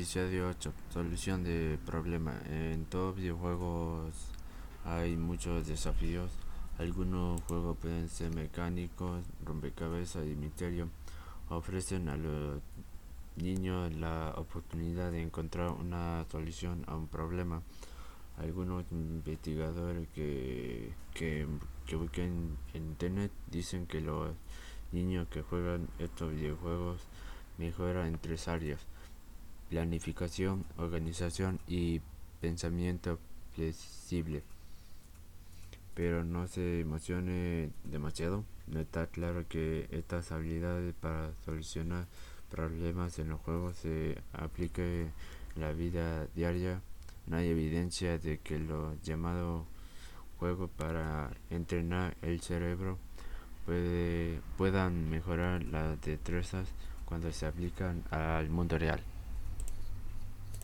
Episodio 8. Solución de problema. En todos videojuegos hay muchos desafíos. Algunos juegos pueden ser mecánicos, rompecabezas y misterio. Ofrecen a los niños la oportunidad de encontrar una solución a un problema. Algunos investigadores que, que, que buscan en internet dicen que los niños que juegan estos videojuegos mejoran en tres áreas planificación, organización y pensamiento flexible. Pero no se emocione demasiado. No está claro que estas habilidades para solucionar problemas en los juegos se aplique en la vida diaria. No hay evidencia de que los llamados juegos para entrenar el cerebro puedan mejorar las destrezas cuando se aplican al mundo real.